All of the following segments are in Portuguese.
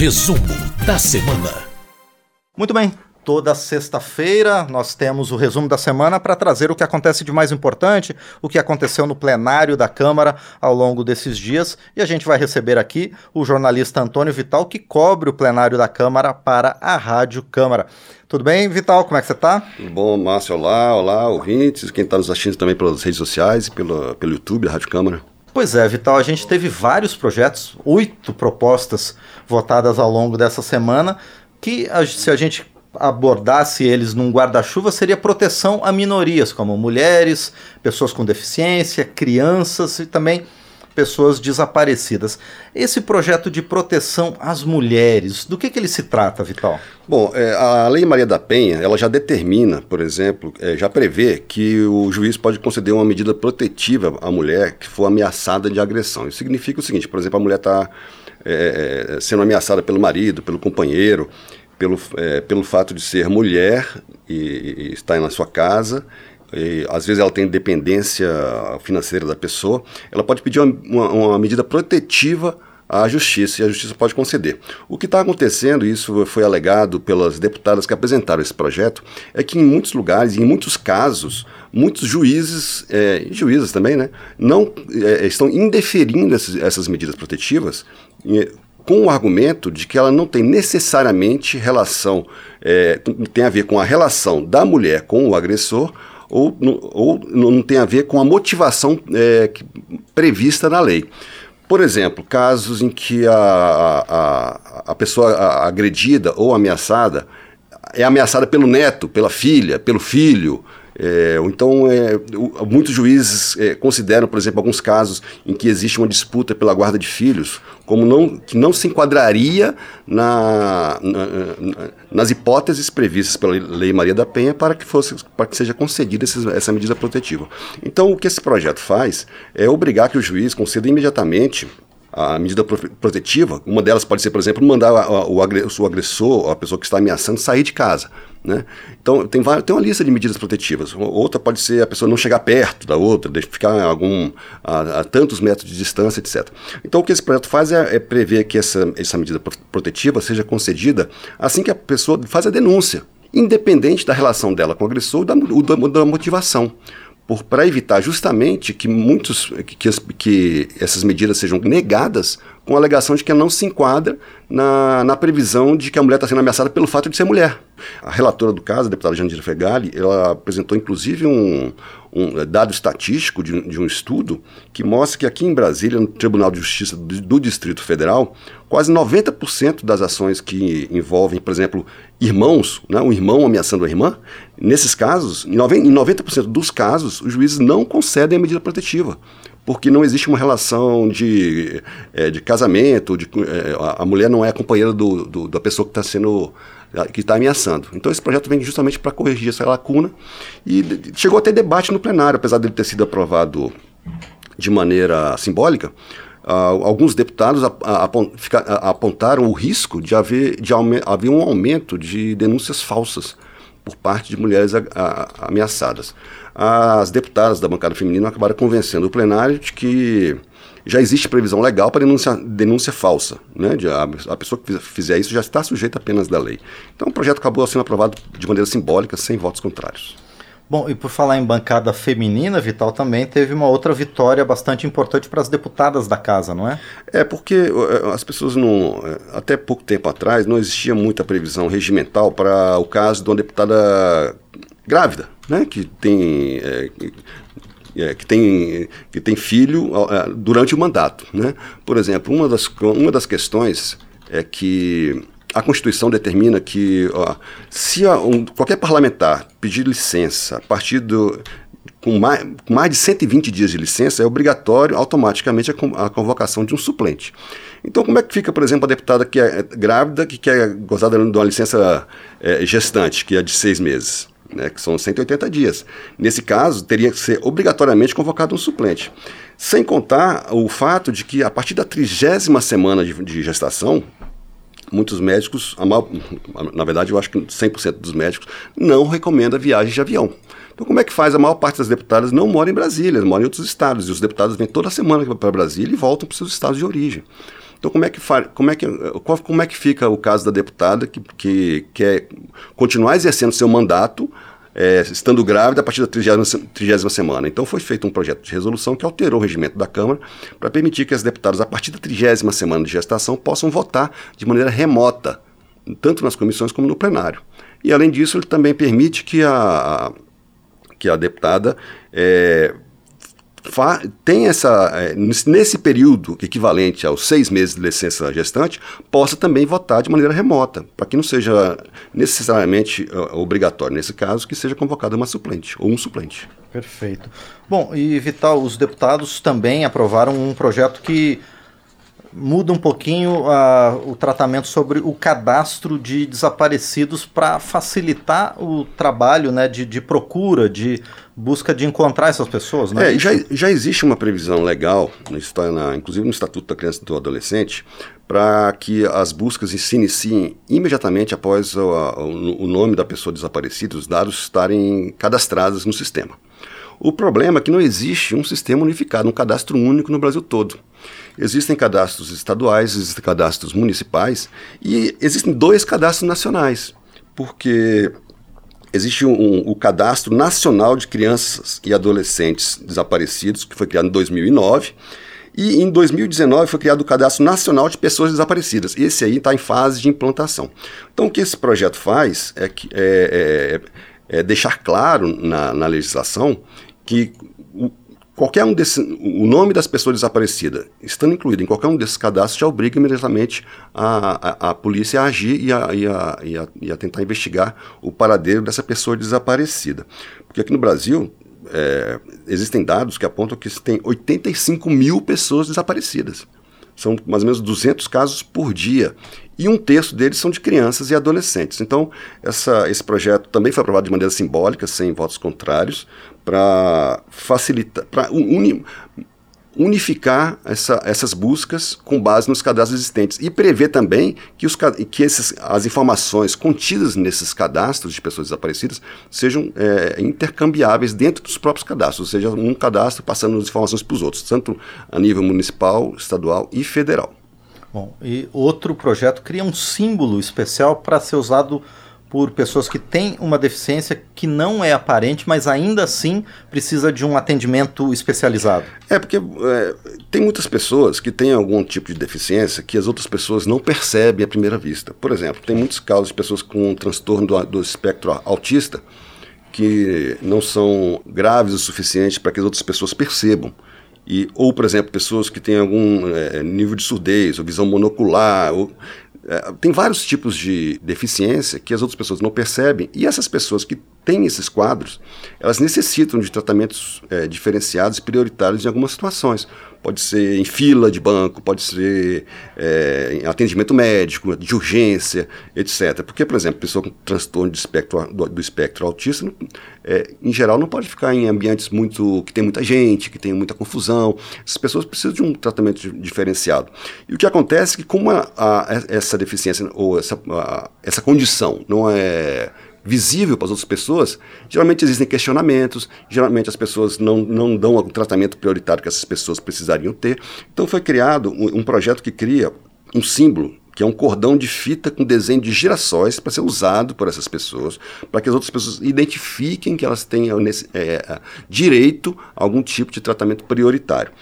Resumo da semana. Muito bem. Toda sexta-feira nós temos o resumo da semana para trazer o que acontece de mais importante, o que aconteceu no plenário da Câmara ao longo desses dias. E a gente vai receber aqui o jornalista Antônio Vital, que cobre o plenário da Câmara para a Rádio Câmara. Tudo bem, Vital? Como é que você está? Tudo bom, Márcio? Olá, olá, ouvintes, quem está nos assistindo também pelas redes sociais e pelo, pelo YouTube, a Rádio Câmara. Pois é, Vital, a gente teve vários projetos, oito propostas votadas ao longo dessa semana, que se a gente abordasse eles num guarda-chuva seria proteção a minorias, como mulheres, pessoas com deficiência, crianças e também pessoas desaparecidas. Esse projeto de proteção às mulheres, do que, que ele se trata, Vital? Bom, é, a Lei Maria da Penha, ela já determina, por exemplo, é, já prevê que o juiz pode conceder uma medida protetiva à mulher que for ameaçada de agressão. Isso significa o seguinte, por exemplo, a mulher está é, é, sendo ameaçada pelo marido, pelo companheiro, pelo, é, pelo fato de ser mulher e, e estar na sua casa, e, às vezes ela tem dependência financeira da pessoa, ela pode pedir uma, uma, uma medida protetiva à justiça e a justiça pode conceder. O que está acontecendo, e isso foi alegado pelas deputadas que apresentaram esse projeto, é que em muitos lugares, em muitos casos, muitos juízes é, e juízes também, né, não é, estão indeferindo essas, medidas protetivas com o argumento de que ela não tem necessariamente relação, é, tem a ver com a relação da mulher com o agressor, ou, ou não tem a ver com a motivação é, prevista na lei. Por exemplo, casos em que a, a, a pessoa agredida ou ameaçada é ameaçada pelo neto, pela filha, pelo filho, é, então, é, muitos juízes é, consideram, por exemplo, alguns casos em que existe uma disputa pela guarda de filhos, como não, que não se enquadraria na, na, nas hipóteses previstas pela Lei Maria da Penha para que, fosse, para que seja concedida essa, essa medida protetiva. Então, o que esse projeto faz é obrigar que o juiz conceda imediatamente a medida protetiva, uma delas pode ser, por exemplo, mandar o agressor, a pessoa que está ameaçando, sair de casa. Né? Então, tem, tem uma lista de medidas protetivas. Outra pode ser a pessoa não chegar perto da outra, ficar algum, a, a, tantos metros de distância, etc. Então, o que esse projeto faz é, é prever que essa, essa medida protetiva seja concedida assim que a pessoa faz a denúncia, independente da relação dela com o agressor ou da, da, da motivação para evitar justamente que muitos que, que, que, essas medidas sejam negadas com a alegação de que não se enquadra na, na previsão de que a mulher está sendo ameaçada pelo fato de ser mulher. A relatora do caso, a deputada Jandira Fegali, ela apresentou inclusive um, um dado estatístico de, de, um estudo que mostra que aqui em Brasília, no Tribunal de Justiça do, do Distrito Federal, quase 90% das ações que envolvem, por exemplo, irmãos, né, um irmão ameaçando a irmã, nesses casos, em 90% dos casos, os juízes não concedem a medida protetiva porque não existe uma relação de, é, de casamento, de, é, a mulher não é companheira do, do da pessoa que está sendo que está ameaçando. Então esse projeto vem justamente para corrigir essa lacuna e chegou a ter debate no plenário, apesar dele ter sido aprovado de maneira simbólica. Uh, alguns deputados apontaram o risco de haver, de haver um aumento de denúncias falsas por parte de mulheres ameaçadas as deputadas da bancada feminina acabaram convencendo o plenário de que já existe previsão legal para denúncia, denúncia falsa. Né? De a, a, pessoa que fizer isso já está sujeita apenas da lei. Então o projeto acabou sendo aprovado de maneira simbólica, sem votos contrários. Bom, e por falar em bancada feminina, Vital, também teve uma outra vitória bastante importante para as deputadas da casa, não é? É, porque eh, as pessoas não. Eh, até pouco tempo atrás não existia muita previsão regimental para o caso de uma deputada grávida, né, que tem é, é, que tem que tem filho é, durante o mandato, né? Por exemplo, uma das uma das questões é que a Constituição determina que ó, se um, qualquer parlamentar pedir licença a partir do com mais, com mais de 120 dias de licença, é obrigatório automaticamente a, a, convocação de um suplente. Então, como é que fica, por exemplo, a deputada que é grávida, que quer gozar de uma licença é, gestante, que é de seis meses? né, que são 180 dias. Nesse caso, teria que ser obrigatoriamente convocado um suplente. Sem contar o fato de que, a partir da trigésima semana de, de gestação, muitos médicos, maior, na verdade eu acho que 100% dos médicos, não recomenda viagens de avião. Então como é que faz? A maior parte das deputadas não mora em Brasília, mora em outros estados, e os deputados vêm toda semana para Brasília e voltam para os seus estados de origem. Então, como é que, como é que, qual, como é que fica o caso da deputada que, que quer continuar exercendo seu mandato, é, estando grávida a partir da trigésima semana. Então foi feito um projeto de resolução que alterou o regimento da Câmara para permitir que as deputadas, a partir da trigésima semana de gestação, possam votar de maneira remota, tanto nas comissões como no plenário. E além disso, ele também permite que a, que a deputada é, tem essa, é, nesse período equivalente aos seis meses de licença gestante, possa também votar de maneira remota, para que não seja necessariamente uh, obrigatório, nesse caso, que seja convocada uma suplente ou um suplente. Perfeito. Bom, e Vital, os deputados também aprovaram um projeto que muda um pouquinho uh, o tratamento sobre o cadastro de desaparecidos para facilitar o trabalho né, de, de, procura, de busca de encontrar essas pessoas. Né? É, já, já existe uma previsão legal, está na, inclusive no Estatuto da Criança e do Adolescente, para que as buscas se iniciem imediatamente após o, o, o nome da pessoa desaparecida, os dados estarem cadastrados no sistema. O problema é que não existe um sistema unificado, um cadastro único no Brasil todo. Existem cadastros estaduais, existem cadastros municipais e existem dois cadastros nacionais, porque existe um, um, o Cadastro Nacional de Crianças e Adolescentes Desaparecidos, que foi criado em 2009, e em 2019 foi criado o Cadastro Nacional de Pessoas Desaparecidas. Esse aí está em fase de implantação. Então, o que esse projeto faz é, que, é, é, é deixar claro na, na legislação que qualquer um desses, o nome das pessoas desaparecidas, estando incluído em qualquer um desses cadastros, já obriga imediatamente a, a, a polícia a agir e a, e, a, e, a, e a tentar investigar o paradeiro dessa pessoa desaparecida. Porque aqui no Brasil, é, existem dados que apontam que tem 85 mil pessoas desaparecidas. São mais ou menos 200 casos por dia. E um terço deles são de crianças e adolescentes. Então, essa, esse projeto também foi aprovado de maneira simbólica, sem votos contrários, para facilitar, para uni, unificar essa, essas buscas com base nos cadastros existentes e prever também que, os, que esses, as informações contidas nesses cadastros de pessoas desaparecidas sejam é, intercambiáveis dentro dos próprios cadastros, ou seja, um cadastro passando as informações para os outros, tanto a nível municipal, estadual e federal. Bom, e outro projeto cria um símbolo especial para ser usado por pessoas que têm uma deficiência que não é aparente, mas ainda assim precisa de um atendimento especializado. É, porque é, tem muitas pessoas que têm algum tipo de deficiência que as outras pessoas não percebem à primeira vista. Por exemplo, tem muitos casos de pessoas com um transtorno do, do espectro autista que não são graves o suficiente para que as outras pessoas percebam. E, ou, por exemplo, pessoas que têm algum é, nível de surdez, ou visão monocular, ou, é, tem vários tipos de deficiência que as outras pessoas não percebem, e essas pessoas que têm esses quadros, elas necessitam de tratamentos é, diferenciados e prioritários em algumas situações pode ser em fila de banco, pode ser é, em atendimento médico, de urgência, etc. Porque, por exemplo, pessoa com transtorno espectro, do, do espectro autista, é, em geral, não pode ficar em ambientes muito que tem muita gente, que tem muita confusão. Essas pessoas precisam de um tratamento diferenciado. E o que acontece é que, como a, a, essa deficiência ou essa, a, essa condição não é visível para as outras pessoas, geralmente existem questionamentos, geralmente as pessoas não, não dão o tratamento prioritário que essas pessoas precisariam ter. Então foi criado um, um projeto que cria um símbolo que é um cordão de fita com desenho de girassóis para ser usado por essas pessoas, para que as outras pessoas identifiquem que elas tenham nesse, é, é direito a algum tipo de tratamento prioritário.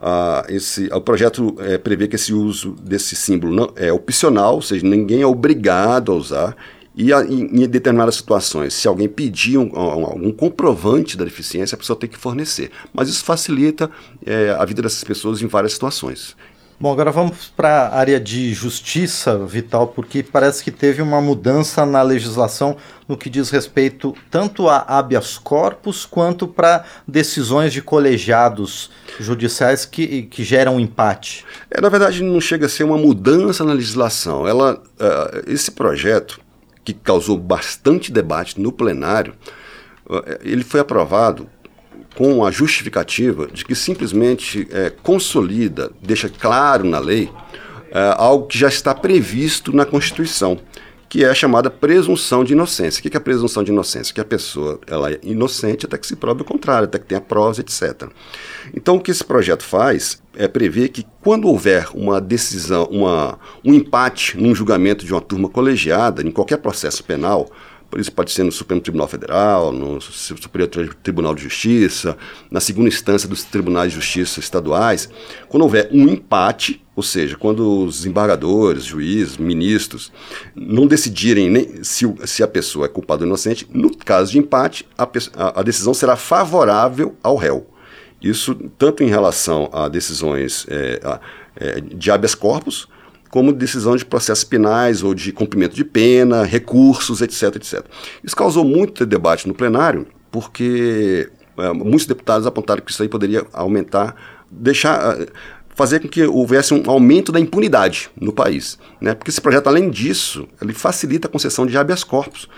Ah, esse, o projeto é, prevê que esse uso desse símbolo não, é opcional, ou seja, ninguém é obrigado a usar, e a, em, em, determinadas situações, se alguém pedir um, um, algum comprovante da deficiência, a pessoa tem que fornecer. Mas isso facilita é, a vida dessas pessoas em várias situações. Bom, agora vamos para a área de justiça, Vital, porque parece que teve uma mudança na legislação no que diz respeito tanto a habeas corpus quanto para decisões de colegiados judiciais que, que geram empate. É, na verdade, não chega a ser uma mudança na legislação. Ela, uh, esse projeto que causou bastante debate no plenário, eh, ele foi aprovado com a justificativa de que simplesmente é, consolida, deixa claro na lei, é, algo que já está previsto na Constituição, que é a chamada presunção de inocência. O que é a presunção de inocência? Que a pessoa ela é inocente até que se prove o contrário, até que tenha provas, etc. Então, o que esse projeto faz é prever que quando houver uma decisão, uma, um empate num julgamento de uma turma colegiada, em qualquer processo penal, por isso pode ser no Supremo Tribunal Federal, no Superior Tribunal de Justiça, na segunda instância dos tribunais de justiça estaduais, quando houver um empate, ou seja, quando os embargadores, juízes, ministros não decidirem nem se, se a pessoa é culpada ou inocente, no caso de empate, a, a, a decisão será favorável ao réu. Isso tanto em relação a decisões é, a, é, de habeas corpus, como decisão de processos penais ou de cumprimento de pena, recursos, etc, etc. Isso causou muito debate no plenário, porque é, muitos deputados apontaram que isso aí poderia aumentar, deixar, fazer com que houvesse um aumento da impunidade no país, né? Porque esse projeto, além disso, ele facilita a concessão de habeas corpus.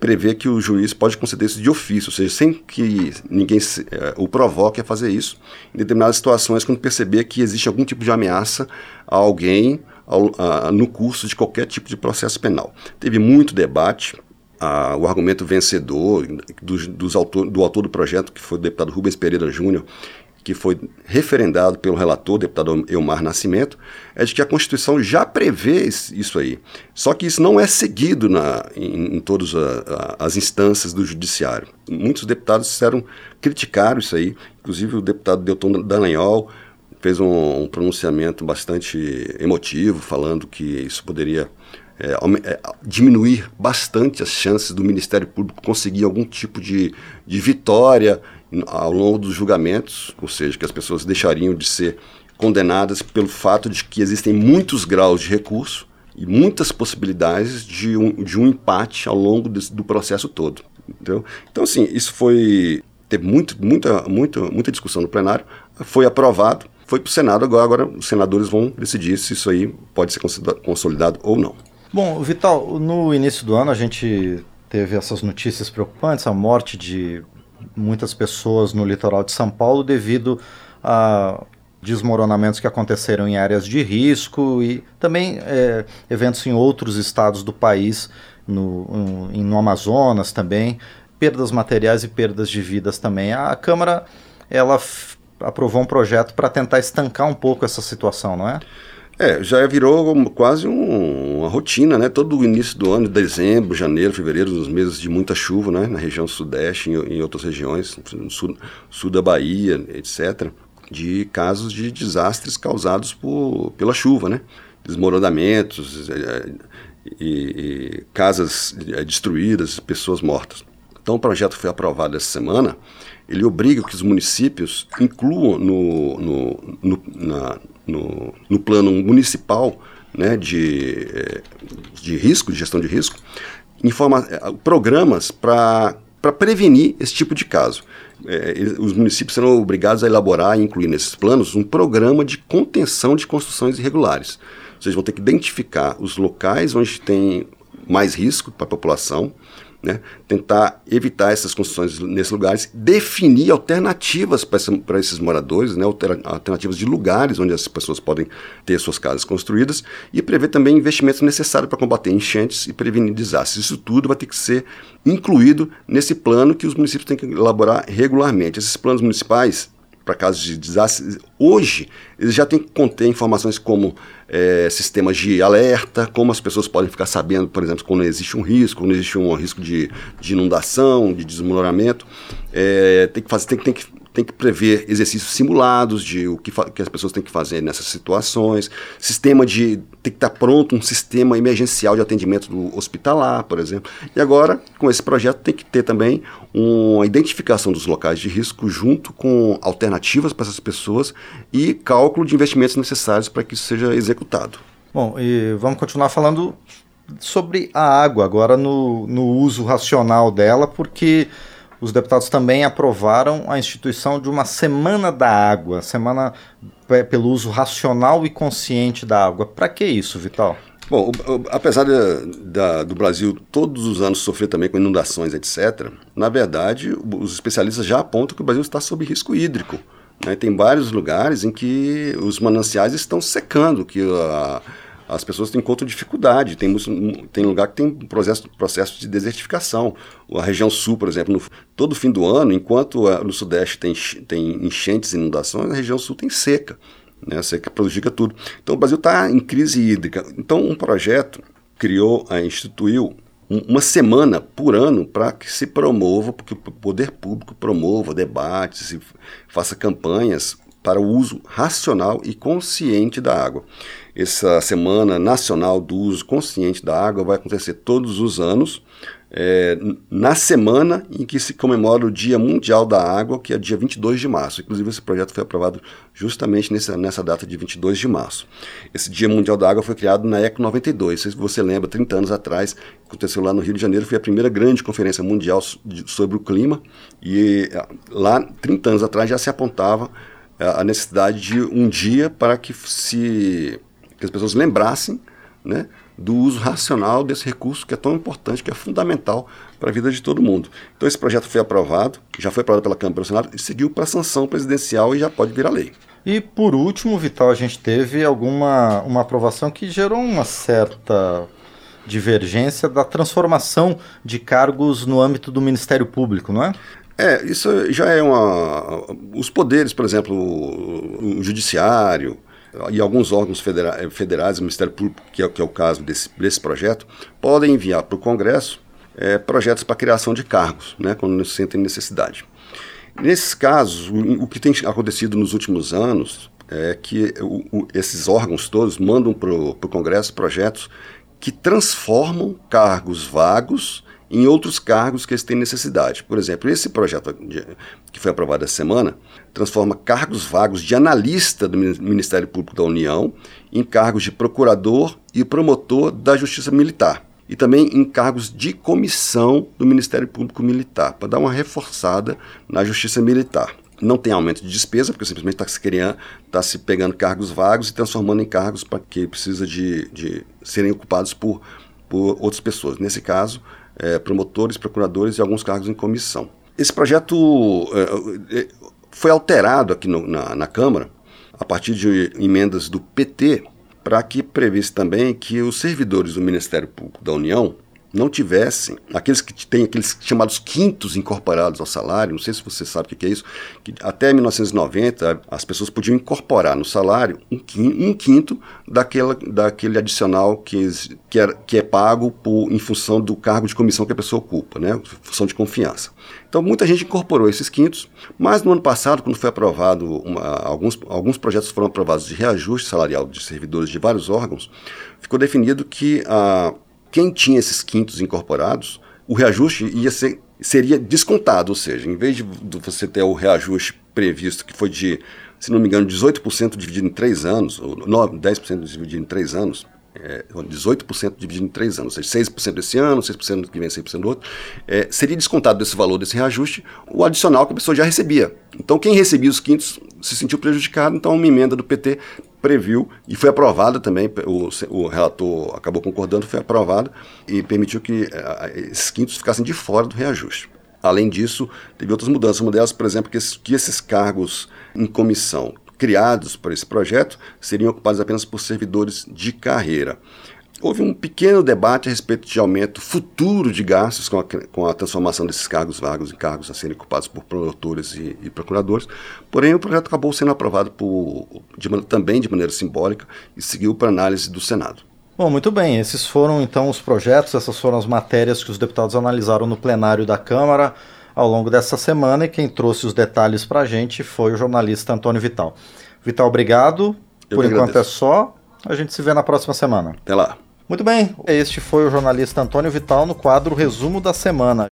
Prevê que o juiz pode conceder isso de ofício, ou seja, sem que ninguém se, é, o provoque a fazer isso, em determinadas situações, quando perceber que existe algum tipo de ameaça a alguém ao, a, no curso de qualquer tipo de processo penal. Teve muito debate. A, o argumento vencedor do, dos autor, do autor do projeto, que foi o deputado Rubens Pereira Júnior, que foi referendado pelo relator, deputado Elmar Nascimento, é de que a Constituição já prevê isso aí. Só que isso não é seguido na, em, em todas as instâncias do Judiciário. Muitos deputados disseram, criticaram isso aí, inclusive o deputado Delton Dallagnol fez um, um pronunciamento bastante emotivo, falando que isso poderia é, é, diminuir bastante as chances do Ministério Público conseguir algum tipo de, de vitória ao longo dos julgamentos, ou seja, que as pessoas deixariam de ser condenadas pelo fato de que existem muitos graus de recurso e muitas possibilidades de um, de um empate ao longo desse, do processo todo. Entendeu? Então, assim, isso foi. Teve muito, muita, muita, muita discussão no plenário, foi aprovado foi para o Senado, agora, agora os senadores vão decidir se isso aí pode ser consolidado ou não. Bom, Vital, no início do ano a gente teve essas notícias preocupantes, a morte de muitas pessoas no litoral de São Paulo devido a desmoronamentos que aconteceram em áreas de risco e também é, eventos em outros estados do país, no, no Amazonas também, perdas materiais e perdas de vidas também. A Câmara ela aprovou um projeto para tentar estancar um pouco essa situação, não é? É, já virou quase um, uma rotina, né? Todo o início do ano, dezembro, janeiro, fevereiro, nos meses de muita chuva, né? Na região sudeste, em, em outras regiões, no sul, sul da Bahia, etc., de casos de desastres causados por, pela chuva, né? Desmoronamentos, é, e, e casas é, destruídas, pessoas mortas. Então o projeto foi aprovado essa semana ele obriga que os municípios incluam no, no, no, na, no, no plano municipal né, de, eh, de risco, de gestão de risco, informa, eh, programas para prevenir esse tipo de caso. É, os municípios serão obrigados a elaborar e incluir nesses planos um programa de contenção de construções irregulares. Vocês vão ter que identificar os locais onde tem mais risco para a população, né? tentar evitar essas construções nesses lugares, definir alternativas para esses moradores, né? alternativas de lugares onde as pessoas podem ter suas casas construídas e prever também investimentos necessários para combater enchentes e prevenir desastres. Isso tudo vai ter que ser incluído nesse plano que os municípios têm que elaborar regularmente. Esses planos municipais para casos de desastres, hoje eles já têm que conter informações como é, sistemas de alerta, como as pessoas podem ficar sabendo, por exemplo, quando existe um risco, quando existe um risco de, de inundação, de desmoronamento. É, tem, que fazer, tem, tem que tem que prever exercícios simulados de o que, que, as pessoas têm que fazer nessas situações, sistema de tem que estar pronto um sistema emergencial de atendimento do hospitalar, por exemplo. E agora, com esse projeto, tem que ter também uma identificação dos locais de risco junto com alternativas para essas pessoas e cálculo de investimentos necessários para que isso seja executado. Bom, e vamos continuar falando sobre a água agora no, no uso racional dela, porque os deputados também aprovaram a instituição de uma Semana da Água, semana pelo uso racional e consciente da água. Para que isso, Vital? Bom, apesar da, do Brasil todos os anos sofrer também com inundações, etc., na verdade, os especialistas já apontam que o Brasil está sob risco hídrico. Né? Tem vários lugares em que os mananciais estão secando, que a, as pessoas encontram dificuldade. Tem, tem lugar que tem processo, processo de desertificação. A região sul, por exemplo, no, todo fim do ano, enquanto a, no sudeste tem, tem enchentes e inundações, a região sul tem seca. Né? A seca prejudica tudo. Então o Brasil está em crise hídrica. Então um projeto criou, instituiu uma semana por ano para que se promova, porque o poder público promova debates faça campanhas para o uso racional e consciente da água. Essa Semana Nacional do Uso Consciente da Água vai acontecer todos os anos, é, na semana em que se comemora o Dia Mundial da Água, que é dia 22 de março. Inclusive, esse projeto foi aprovado justamente nessa, nessa data de 22 de março. Esse Dia Mundial da Água foi criado na ECO 92. Se você lembra, 30 anos atrás, aconteceu lá no Rio de Janeiro, foi a primeira grande conferência mundial sobre o clima, e lá, 30 anos atrás, já se apontava a necessidade de um dia para que se que as pessoas lembrassem né, do uso racional desse recurso que é tão importante, que é fundamental para a vida de todo mundo. Então esse projeto foi aprovado, já foi aprovado pela Câmara e pelo Senado e seguiu para a sanção presidencial e já pode virar lei. E por último, Vital, a gente teve alguma uma aprovação que gerou uma certa divergência da transformação de cargos no âmbito do Ministério Público, não é? É, isso já é uma. Os poderes, por exemplo, o Judiciário, e alguns órgãos federa federais, o Ministério Público, que é, que é, o caso desse, desse projeto, podem enviar para o Congresso é, projetos para criação de cargos, né, quando sentem necessidade. Nesses casos, o, o, que tem acontecido nos últimos anos é que o, o, esses órgãos todos mandam para o Congresso projetos que transformam cargos vagos em outros cargos que eles têm necessidade. Por exemplo, esse projeto que foi aprovado essa semana transforma cargos vagos de analista do Ministério Público da União em cargos de procurador e promotor da Justiça Militar. E também em cargos de comissão do Ministério Público Militar, para dar uma reforçada na Justiça Militar. Não tem aumento de despesa, porque simplesmente está se criando, está se pegando cargos vagos e transformando em cargos para que precisa de, de serem ocupados por, por outras pessoas. Nesse caso, é, promotores, procuradores e alguns cargos em comissão. Esse projeto é, é, foi alterado aqui no, na, na Câmara a partir de emendas do PT para que previsse também que os servidores do Ministério Público da União não tivessem, aqueles que têm aqueles chamados quintos incorporados ao salário, não sei se você sabe o que é isso, que até 1990 as pessoas podiam incorporar no salário um quinto, um quinto daquela, daquele adicional que, que, é, que é pago por, em função do cargo de comissão que a pessoa ocupa, né, função de confiança. Então muita gente incorporou esses quintos, mas no ano passado, quando foi aprovado, uma, alguns, alguns projetos foram aprovados de reajuste salarial de servidores de vários órgãos, ficou definido que a quem tinha esses quintos incorporados, o reajuste ia ser, seria descontado, ou seja, em vez de você ter o reajuste previsto, que foi de, se não me engano, 18% dividido em três anos, ou 9, 10% dividido em três anos, é, 18% dividido em três anos, ou seja, 6% esse ano, 6% do que vem, 6% do outro, é, seria descontado desse valor, desse reajuste, o adicional que a pessoa já recebia. Então, quem recebia os quintos se sentiu prejudicado, então uma emenda do PT previu e foi aprovada também, o, o relator acabou concordando, foi aprovada e permitiu que uh, esses quintos ficassem de fora do reajuste. Além disso, teve outras mudanças. Uma delas, por exemplo, que esses, que esses cargos em comissão criados por esse projeto seriam ocupados apenas por servidores de carreira. Houve um pequeno debate a respeito de aumento futuro de gastos com a, com a transformação desses cargos vagos em cargos a serem ocupados por promotores e, e procuradores, porém o projeto acabou sendo aprovado por, de, também de maneira simbólica e seguiu para análise do Senado. Bom, muito bem. Esses foram então os projetos, essas foram as matérias que os deputados analisaram no plenário da Câmara ao longo dessa semana e quem trouxe os detalhes para a gente foi o jornalista Antônio Vital. Vital, obrigado. Eu Por enquanto é só. A gente se vê na próxima semana. Até lá. Muito bem, este foi o jornalista Antônio Vital no quadro Resumo da Semana.